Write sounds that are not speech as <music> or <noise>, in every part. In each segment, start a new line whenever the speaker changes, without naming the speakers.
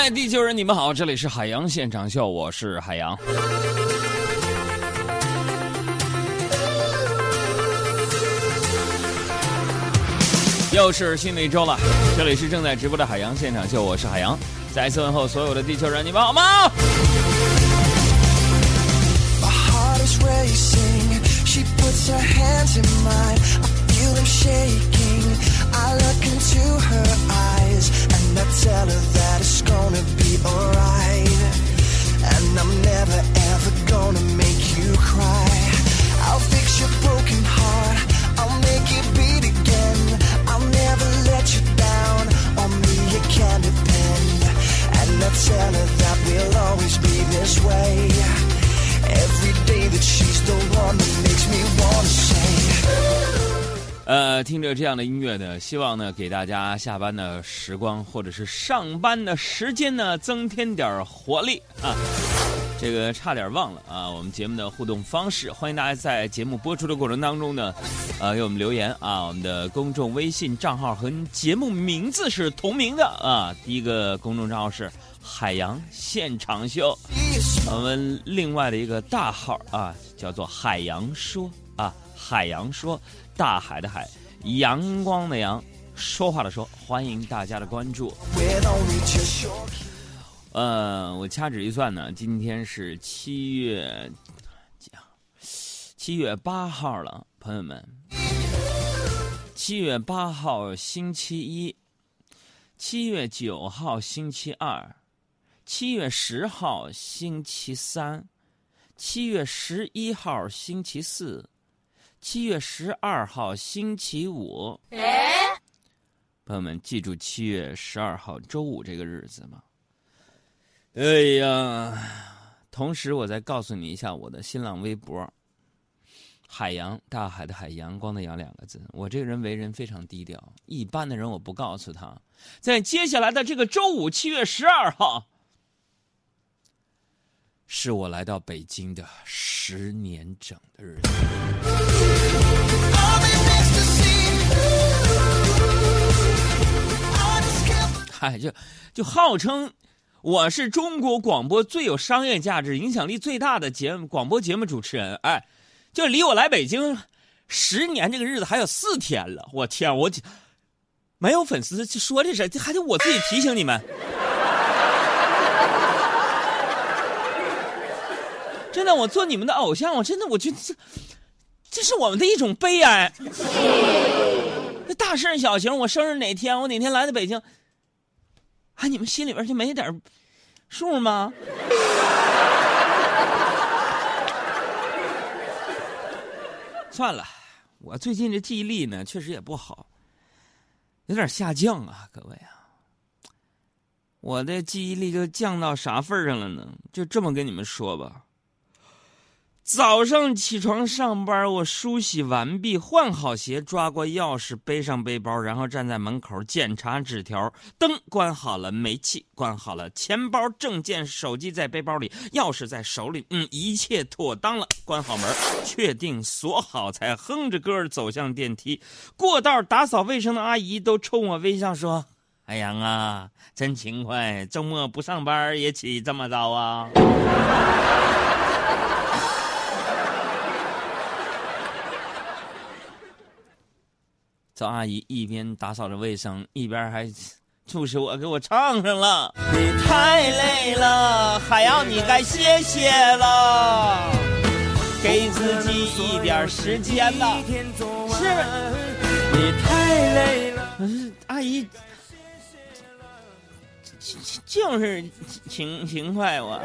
嗨，地球人，你们好，这里是海洋现场秀，我是海洋。又是新的一周了，这里是正在直播的海洋现场秀，我是海洋。再次问候所有的地球人，你们好吗？
I tell her that it's gonna be alright. And I'm never ever gonna make you cry.
听着这样的音乐呢，希望呢给大家下班的时光或者是上班的时间呢增添点活力啊。这个差点忘了啊，我们节目的互动方式，欢迎大家在节目播出的过程当中呢，呃，给我们留言啊。我们的公众微信账号和节目名字是同名的啊。第一个公众账号是海洋现场秀，我们另外的一个大号啊叫做海洋说啊，海洋说，大海的海，阳光的阳，说话的说，欢迎大家的关注。呃，我掐指一算呢，今天是七月几号？七月八号了，朋友们。七月八号星期一，七月九号星期二，七月十号星期三，七月十一号星期四，七月十二号星期五。朋友们，记住七月十二号周五这个日子吗？哎呀，同时我再告诉你一下我的新浪微博“海洋大海的海阳光的阳”两个字。我这个人为人非常低调，一般的人我不告诉他。在接下来的这个周五，七月十二号，是我来到北京的十年整的日子。嗨，就就号称我是中国广播最有商业价值、影响力最大的节目广播节目主持人。哎，就离我来北京十年这个日子还有四天了。我天，我没有粉丝说这事，这还得我自己提醒你们。真的，我做你们的偶像，我真的我觉得这这是我们的一种悲哀。那大事小情，我生日哪天，我哪天来的北京，啊，你们心里边就没点数吗？<laughs> 算了，我最近这记忆力呢，确实也不好，有点下降啊，各位啊，我的记忆力就降到啥份儿上了呢？就这么跟你们说吧。早上起床上班，我梳洗完毕，换好鞋，抓过钥匙，背上背包，然后站在门口检查纸条。灯关好了，煤气关好了，钱包、证件、手机在背包里，钥匙在手里，嗯，<laughs> 一切妥当了。关好门，确定锁好，才哼着歌走向电梯。过道打扫卫生的阿姨都冲我微笑说：“海洋啊，真勤快，周末不上班也起这么早啊。” <laughs> 赵阿姨一边打扫着卫生，一边还促使我给我唱上了。你太累了，海洋，你该歇歇了，给自己一点时间吧。是，你太累了。可是阿姨，就是勤勤快我。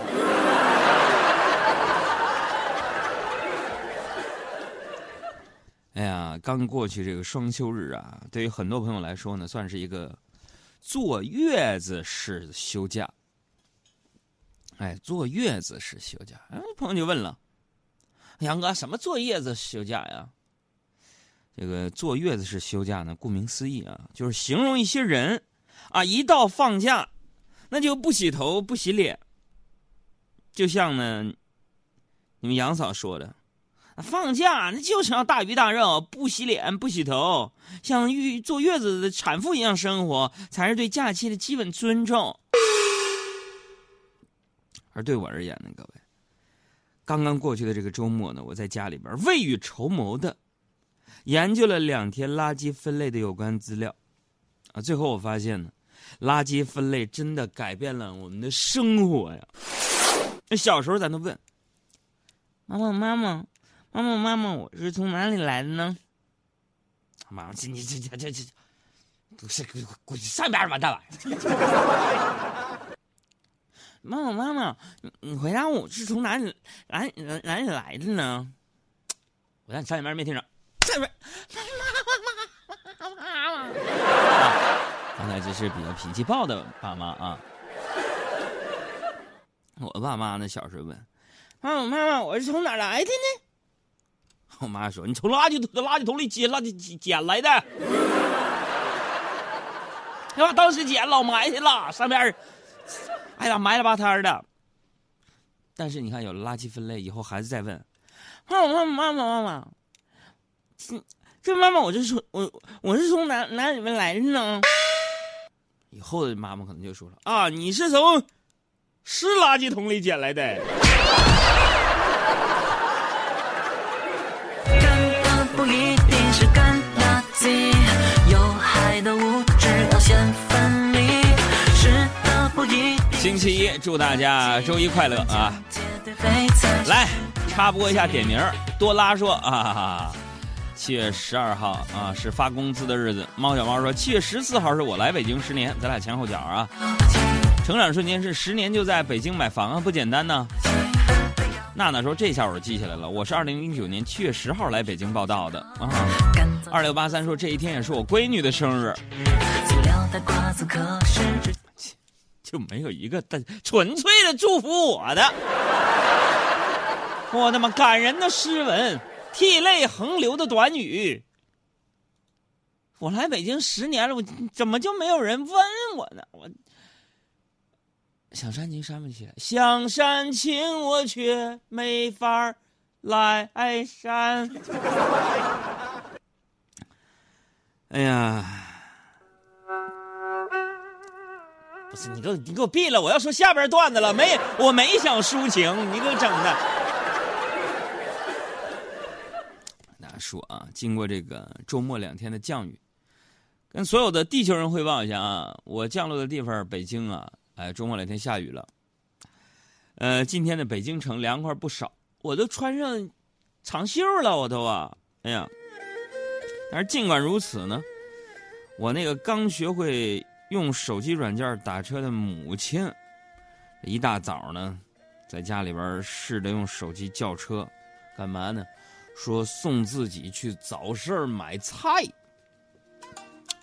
哎呀，刚过去这个双休日啊，对于很多朋友来说呢，算是一个坐月子式休假。哎，坐月子式休假，哎，朋友就问了，杨哥，什么坐月子休假呀？这个坐月子式休假呢，顾名思义啊，就是形容一些人啊，一到放假，那就不洗头不洗脸，就像呢，你们杨嫂说的。放假那就是要大鱼大肉，不洗脸不洗头，像月坐月子的产妇一样生活，才是对假期的基本尊重。而对我而言呢，各位，刚刚过去的这个周末呢，我在家里边未雨绸缪的研究了两天垃圾分类的有关资料，啊，最后我发现呢，垃圾分类真的改变了我们的生活呀。那小时候咱都问妈妈妈妈妈妈妈妈，我是从哪里来的呢？妈妈，这你这这这这，不是滚滚上边吧，大玩意儿！妈妈妈妈，你你回答我是从哪里哪哪里来的呢？我在你上里面没听着，上面妈妈妈妈妈妈。<laughs> 刚才这是比较脾气暴的爸妈啊。我爸妈呢，小时候问妈妈妈妈，我是从哪来的呢？我妈说：“你从垃圾桶垃圾桶里捡垃圾捡来的。<laughs> ”哎呀，当时捡老埋汰了，上边哎呀埋了吧摊的。但是你看，有了垃圾分类以后，孩子再问：“妈妈妈妈妈妈妈，这这妈妈，我是从我我是从哪哪里面来的呢？”以后的妈妈可能就说了：“啊，你是从湿垃圾桶里捡来的。”星期一，祝大家周一快乐啊！来插播一下点名，多拉说啊，七月十二号啊是发工资的日子。猫小猫说七月十四号是我来北京十年，咱俩前后脚啊。成长瞬间是十年就在北京买房啊，不简单呢。娜娜说：“这下我记下来了，我是二零零九年七月十号来北京报道的啊。”二六八三说：“这一天也是我闺女的生日。”就没有一个的纯粹的祝福我的。<laughs> 我他妈感人的诗文，涕泪横流的短语。我来北京十年了，我怎么就没有人问我呢？我。想煽情煽不起来，想煽情我却没法来煽。<laughs> 哎呀，你给我你给我闭了！我要说下边段子了，没我没想抒情，你给我整的。大家说啊，经过这个周末两天的降雨，跟所有的地球人汇报一下啊，我降落的地方北京啊。哎，周末两天下雨了，呃，今天的北京城凉快不少，我都穿上长袖了，我都啊，哎呀，但是尽管如此呢，我那个刚学会用手机软件打车的母亲，一大早呢，在家里边试着用手机叫车，干嘛呢？说送自己去早市买菜，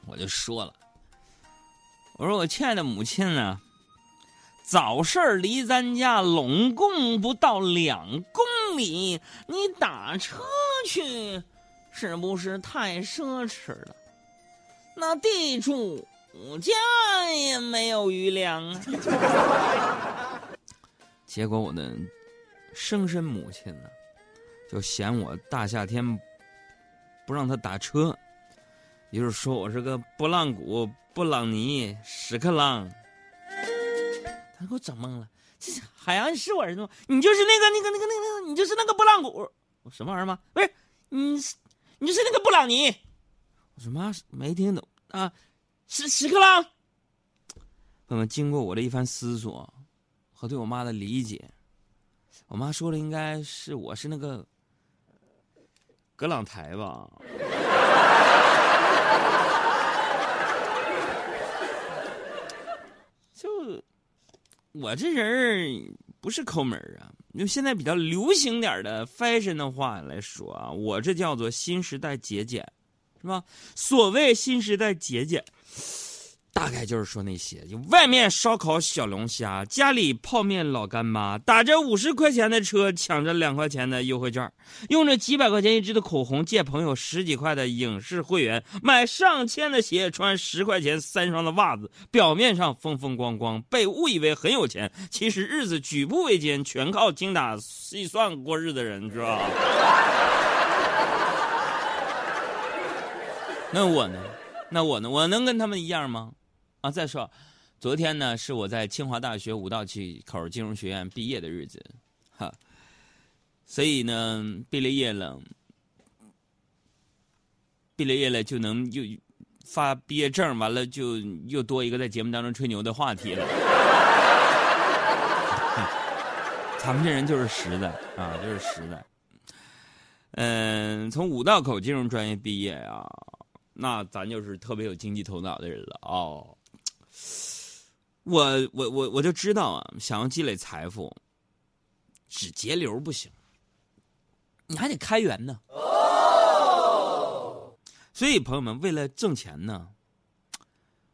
我就说了，我说我亲爱的母亲呢。早市离咱家拢共不到两公里，你打车去，是不是太奢侈了？那地主家也没有余粮啊！结果我的生身母亲呢，就嫌我大夏天不让他打车，也就是说我是个拨浪鼓、布朗尼、屎壳郎。他给我整懵了，这海洋是我儿子吗？你就是那个那个那个那个，你就是那个布朗古，什么玩意儿吗？不是，你你就是那个布朗尼。我说妈，没听懂啊，屎屎壳郎。那么，经过我的一番思索和对我妈的理解，我妈说的应该是我是那个葛朗台吧。就我这人不是抠门啊，用现在比较流行点的 fashion 的话来说啊，我这叫做新时代节俭，是吧？所谓新时代节俭。大概就是说那些，就外面烧烤小龙虾，家里泡面老干妈，打着五十块钱的车，抢着两块钱的优惠券，用着几百块钱一支的口红，借朋友十几块的影视会员，买上千的鞋，穿十块钱三双的袜子，表面上风风光光，被误以为很有钱，其实日子举步维艰，全靠精打细算过日子的人，知道吧？<laughs> 那我呢？那我呢？我能跟他们一样吗？啊，再说，昨天呢是我在清华大学五道口金融学院毕业的日子，哈，所以呢毕了业了，毕了业了就能又发毕业证，完了就又多一个在节目当中吹牛的话题了。<laughs> 咱们这人就是实在啊，就是实在。嗯，从五道口金融专业毕业啊，那咱就是特别有经济头脑的人了哦。我我我我就知道啊，想要积累财富，只节流不行，你还得开源呢。哦。所以朋友们，为了挣钱呢，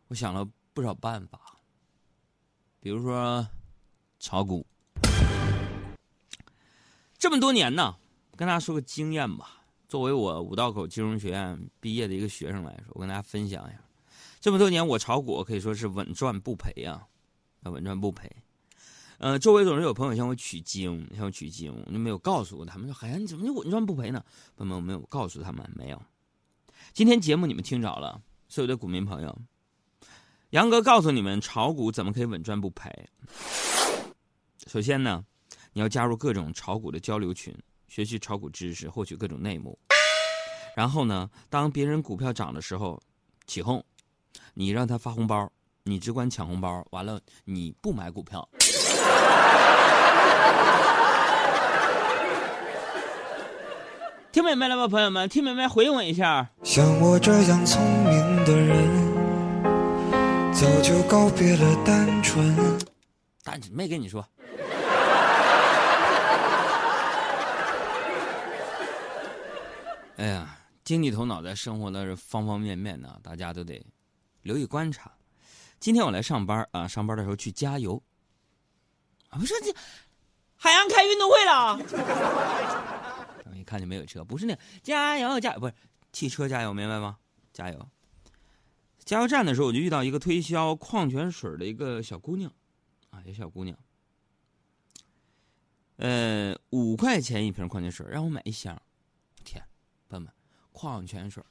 我想了不少办法，比如说炒股。这么多年呢。跟大家说个经验吧，作为我五道口金融学院毕业的一个学生来说，我跟大家分享一下，这么多年我炒股可以说是稳赚不赔啊，稳赚不赔。呃，周围总是有朋友向我取经，向我取经，我就没有告诉过他们说：“海洋，你怎么就稳赚不赔呢？”朋友们，我没有告诉他们，没有。今天节目你们听着了，所有的股民朋友，杨哥告诉你们炒股怎么可以稳赚不赔。首先呢，你要加入各种炒股的交流群。学习炒股知识，获取各种内幕。然后呢，当别人股票涨的时候，起哄，你让他发红包，你只管抢红包。完了，你不买股票。听明白了吗，朋友们？听明白回应我一下。
像我这样聪明的人，早就告别了单纯。
单纯没跟你说。哎呀，经济头脑在生活的方方面面呢，大家都得留意观察。今天我来上班啊，上班的时候去加油。啊，不是这海洋开运动会了。<laughs> 一看就没有车，不是那加油加油不是汽车加油，明白吗？加油。加油站的时候，我就遇到一个推销矿泉水的一个小姑娘，啊，一个小姑娘。呃，五块钱一瓶矿泉水，让我买一箱。朋友们，矿泉水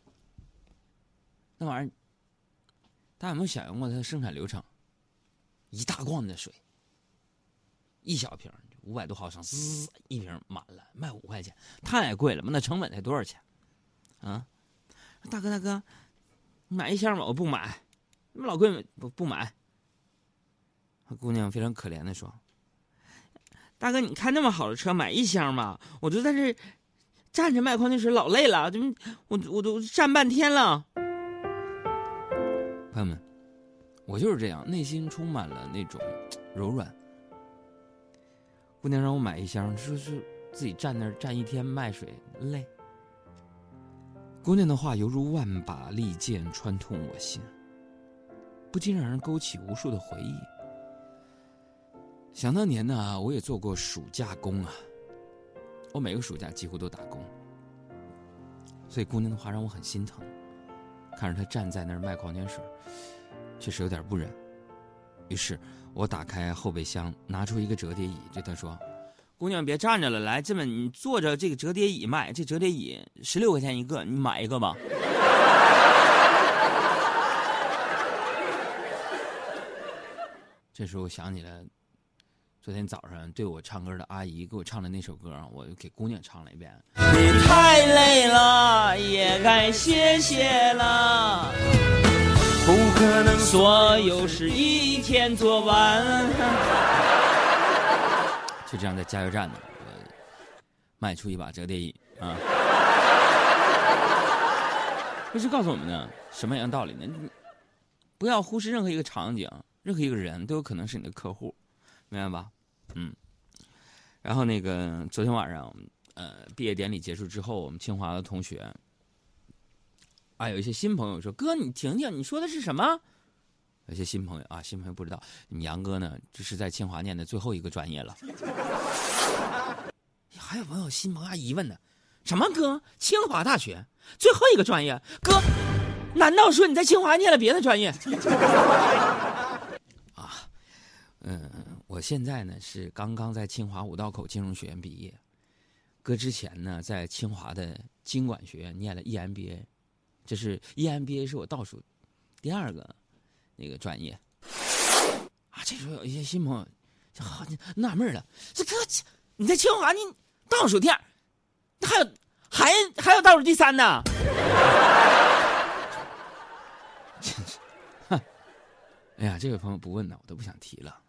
那玩意儿，大家有没有想象过它的生产流程？一大罐的水，一小瓶五百多毫升，滋一瓶满了，卖五块钱，太贵了嘛？那成本才多少钱？啊，大哥大哥，你买一箱吧，我不买，那么老贵，不不买。姑娘非常可怜的说：“大哥，你开那么好的车，买一箱吧，我就在这。”站着卖矿泉水老累了，怎么我我都站半天了。朋友们，我就是这样，内心充满了那种 <tsk> 柔软。姑娘让我买一箱，说是自己站那儿站一天卖水累。姑娘的话犹如万把利剑穿痛我心，不禁让人勾起无数的回忆。想当年呢，我也做过暑假工啊。我每个暑假几乎都打工，所以姑娘的话让我很心疼。看着她站在那儿卖矿泉水，确实有点不忍。于是我打开后备箱，拿出一个折叠椅，对她说：“姑娘，别站着了，来，这么你坐着这个折叠椅卖，这折叠椅十六块钱一个，你买一个吧。<laughs> ”这时候我想起来。昨天早上对我唱歌的阿姨给我唱的那首歌，我又给姑娘唱了一遍。你太累了，也该歇歇了。不可能所有事一天做完。<laughs> 就这样，在加油站呢，卖出一把折叠椅啊。<laughs> 这是告诉我们呢什么样的道理呢？不要忽视任何一个场景，任何一个人都有可能是你的客户，明白吧？嗯，然后那个昨天晚上，呃，毕业典礼结束之后，我们清华的同学，啊，有一些新朋友说：“哥，你听听，你说的是什么？”有些新朋友啊，新朋友不知道，你杨哥呢，这是在清华念的最后一个专业了。还有朋友新朋友还疑问呢，什么哥？清华大学最后一个专业？哥，难道说你在清华念了别的专业？<laughs> 啊，嗯。我现在呢是刚刚在清华五道口金融学院毕业，搁之前呢在清华的经管学院念了 EMBA，这是 EMBA 是我倒数第二个那个专业啊。这时候有一些新朋友就好纳闷了，这这你在清华你倒数第二，还有还还有倒数第三呢？真是，哼！哎呀，这位朋友不问呢，我都不想提了，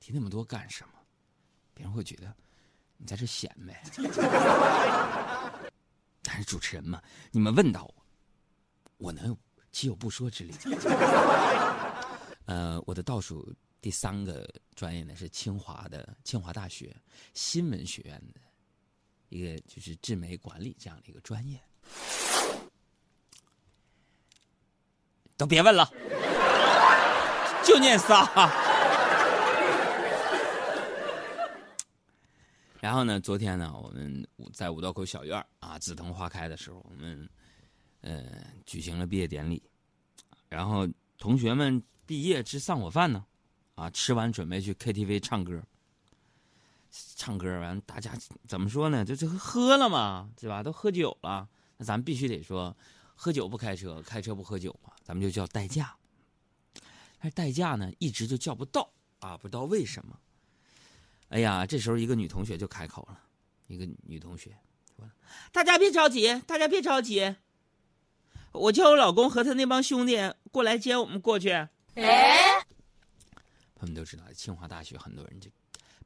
提那么多干什么？别人会觉得你在这显摆。<laughs> 但是主持人嘛，你们问到我，我能有岂有不说之理？<laughs> 呃，我的倒数第三个专业呢是清华的清华大学新闻学院的一个就是智媒管理这样的一个专业。都别问了，就念仨。然后呢，昨天呢，我们在五道口小院啊，紫藤花开的时候，我们呃举行了毕业典礼。然后同学们毕业吃散伙饭呢，啊，吃完准备去 KTV 唱歌。唱歌完，大家怎么说呢？就就喝了嘛，对吧？都喝酒了，那咱们必须得说。喝酒不开车，开车不喝酒嘛，咱们就叫代驾。但是代驾呢，一直就叫不到啊，不知道为什么。哎呀，这时候一个女同学就开口了，一个女同学说：“大家别着急，大家别着急，我叫我老公和他那帮兄弟过来接我们过去。”哎，他们都知道清华大学很多人这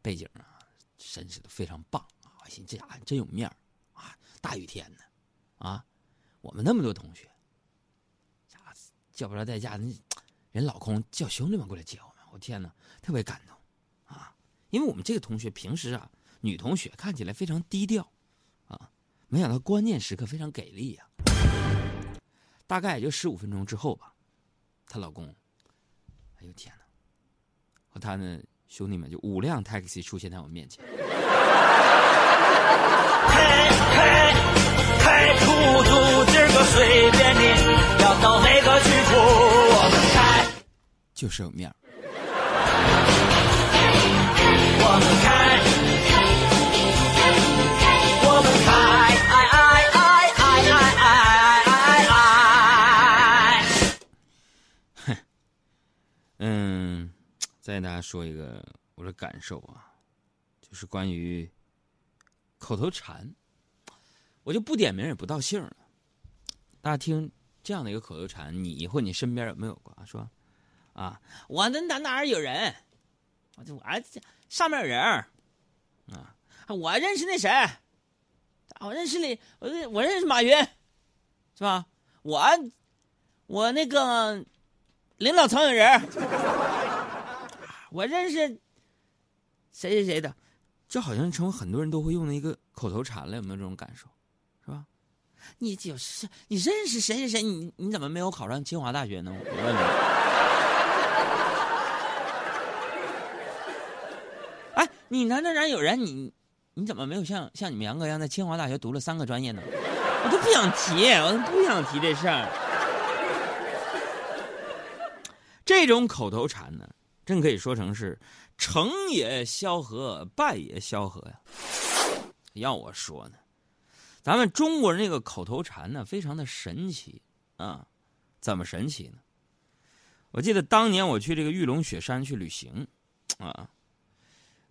背景啊，绅士都非常棒啊，我寻这家伙真有面啊，大雨天呢，啊。我们那么多同学，叫不着代驾，那人老公叫兄弟们过来接我们，我天哪，特别感动啊！因为我们这个同学平时啊，女同学看起来非常低调啊，没想到关键时刻非常给力呀。大概也就十五分钟之后吧，她老公，哎呦天哪，和他的兄弟们就五辆 taxi 出现在我面前。开开开出租，今儿个随便你，要到哪个去处，我们开。就是有面儿。嗯，再给大家说一个我的感受啊，就是关于。口头禅，我就不点名也不道姓了。大家听这样的一个口头禅，你或你身边有没有过？说啊，我那哪哪有人？我就我上面有人啊，我认识那谁，我认识你，我认我认识马云，是吧？我我那个领导层有人，<laughs> 我认识谁谁谁的。这好像成为很多人都会用的一个口头禅了，有没有这种感受？是吧？你就是你认识谁谁谁？你你怎么没有考上清华大学呢？我问你。你哪哪哪有人？你你怎么没有像像你们杨哥一样在清华大学读了三个专业呢？我都不想提，我都不想提这事儿。这种口头禅呢，真可以说成是。成也萧何，败也萧何呀！要我说呢，咱们中国人这个口头禅呢，非常的神奇啊！怎么神奇呢？我记得当年我去这个玉龙雪山去旅行啊，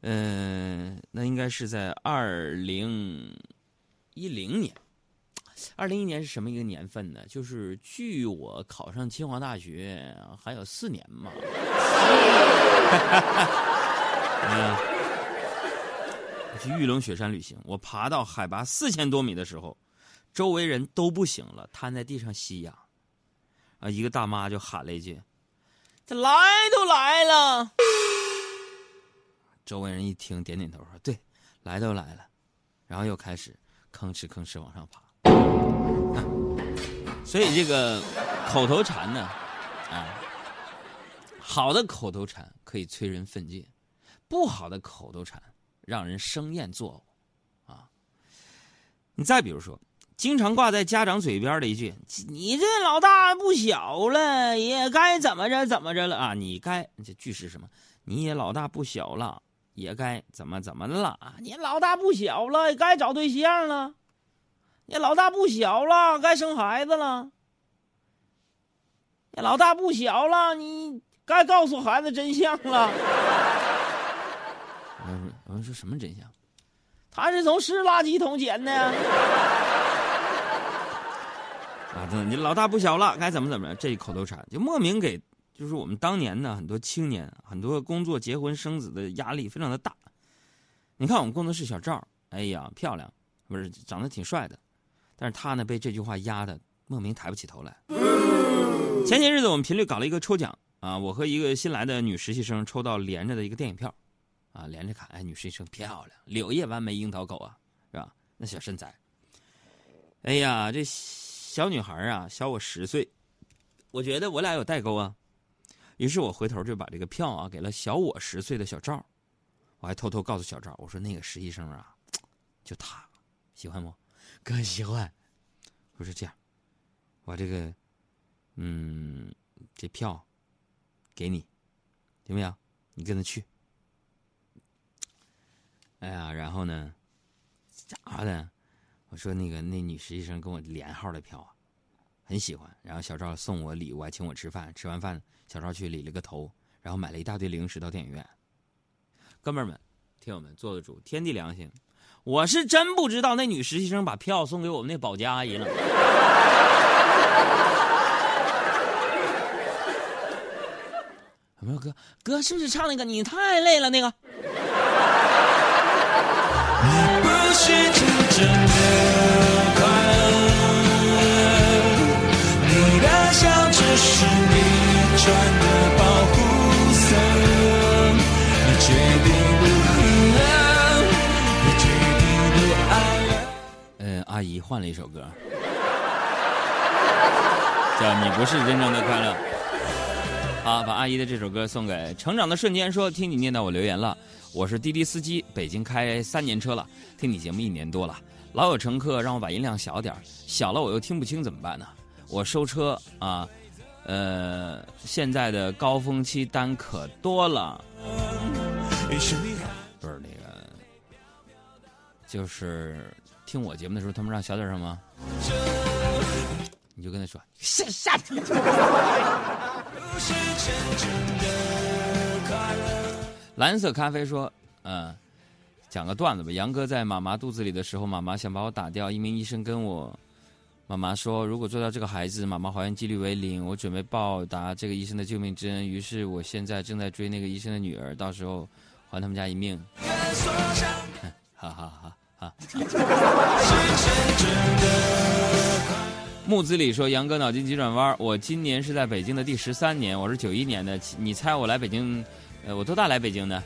嗯，那应该是在二零一零年。二零一年是什么一个年份呢？就是距我考上清华大学还有四年嘛。嗯，我去玉龙雪山旅行，我爬到海拔四千多米的时候，周围人都不行了，瘫在地上吸氧。啊，一个大妈就喊了一句：“这来都来了。”周围人一听，点点头说：“对，来都来了。”然后又开始吭哧吭哧往上爬。所以这个口头禅呢，啊，好的口头禅可以催人奋进。不好的口头禅让人生厌作呕，啊！你再比如说，经常挂在家长嘴边的一句：“你这老大不小了，也该怎么着怎么着了啊！”你该这句是什么？你也老大不小了，也该怎么怎么了啊？你老大不小了，该找对象了。你老大不小了，该生孩子了。你老大不小了，你该告诉孩子真相了。我说我说什么真相？他是从湿垃圾桶捡的。啊，真的，你老大不小了，该怎么怎么着？这一口头禅就莫名给，就是我们当年呢，很多青年，很多工作、结婚、生子的压力非常的大。你看我们工作室小赵，哎呀，漂亮，不是长得挺帅的，但是他呢被这句话压的莫名抬不起头来。前些日子我们频率搞了一个抽奖啊，我和一个新来的女实习生抽到连着的一个电影票，啊，连着看，哎，女实习生漂亮，柳叶弯眉樱桃口啊，是吧？那小身材，哎呀，这小女孩啊，小我十岁，我觉得我俩有代沟啊，于是我回头就把这个票啊给了小我十岁的小赵，我还偷偷告诉小赵，我说那个实习生啊，就他，喜欢不？哥喜欢。我说这样，我这个，嗯，这票给你，行不行？你跟他去。哎呀，然后呢，咋的？我说那个那女实习生跟我连号的票啊，很喜欢。然后小赵送我礼物，还请我吃饭。吃完饭，小赵去理了个头，然后买了一大堆零食到电影院。哥们儿们，听友们，做得主，天地良心，我是真不知道那女实习生把票送给我们那保洁阿姨了。<laughs> 有没有哥？哥是不是唱那个你太累了那个？
不是真正的穿的保护色，你决定不恨，你决定不爱了。
嗯，阿姨换了一首歌，<laughs> 叫《你不是真正的快乐》。好，把阿姨的这首歌送给《成长的瞬间》，说听你念到我留言了。我是滴滴司机，北京开三年车了，听你节目一年多了，老有乘客让我把音量小点小了我又听不清怎么办呢？我收车啊，现在的高峰期单可多了，不是那个，就是听我节目的时候，他们让小点声吗？你就跟他说下下去。<laughs> 蓝色咖啡说：“嗯、讲个段子吧。杨哥在妈妈肚子里的时候，妈妈想把我打掉。一名医生跟我妈妈说，如果做到这个孩子，妈妈怀孕几率为零。我准备报答这个医生的救命之恩，于是我现在正在追那个医生的女儿，到时候还他们家一命。<laughs> 哈哈哈哈！木子李说：“杨哥脑筋急转弯，我今年是在北京的第十三年，我是九一年的，你猜我来北京，呃，我多大来北京的？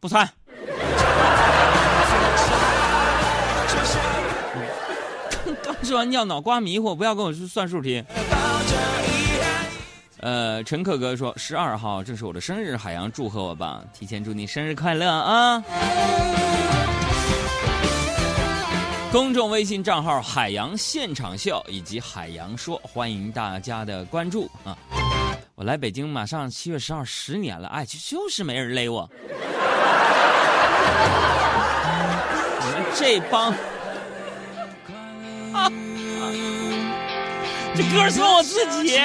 不猜。刚吃完尿脑瓜迷糊，不要跟我算数题。呃，陈克哥说十二号正是我的生日，海洋祝贺我吧，提前祝你生日快乐啊！公众微信账号“海洋现场秀”以及“海洋说”，欢迎大家的关注啊！我来北京马上七月十号十年了，哎，就就是没人勒我。<laughs> 你们这帮，<laughs> 这歌是我自己。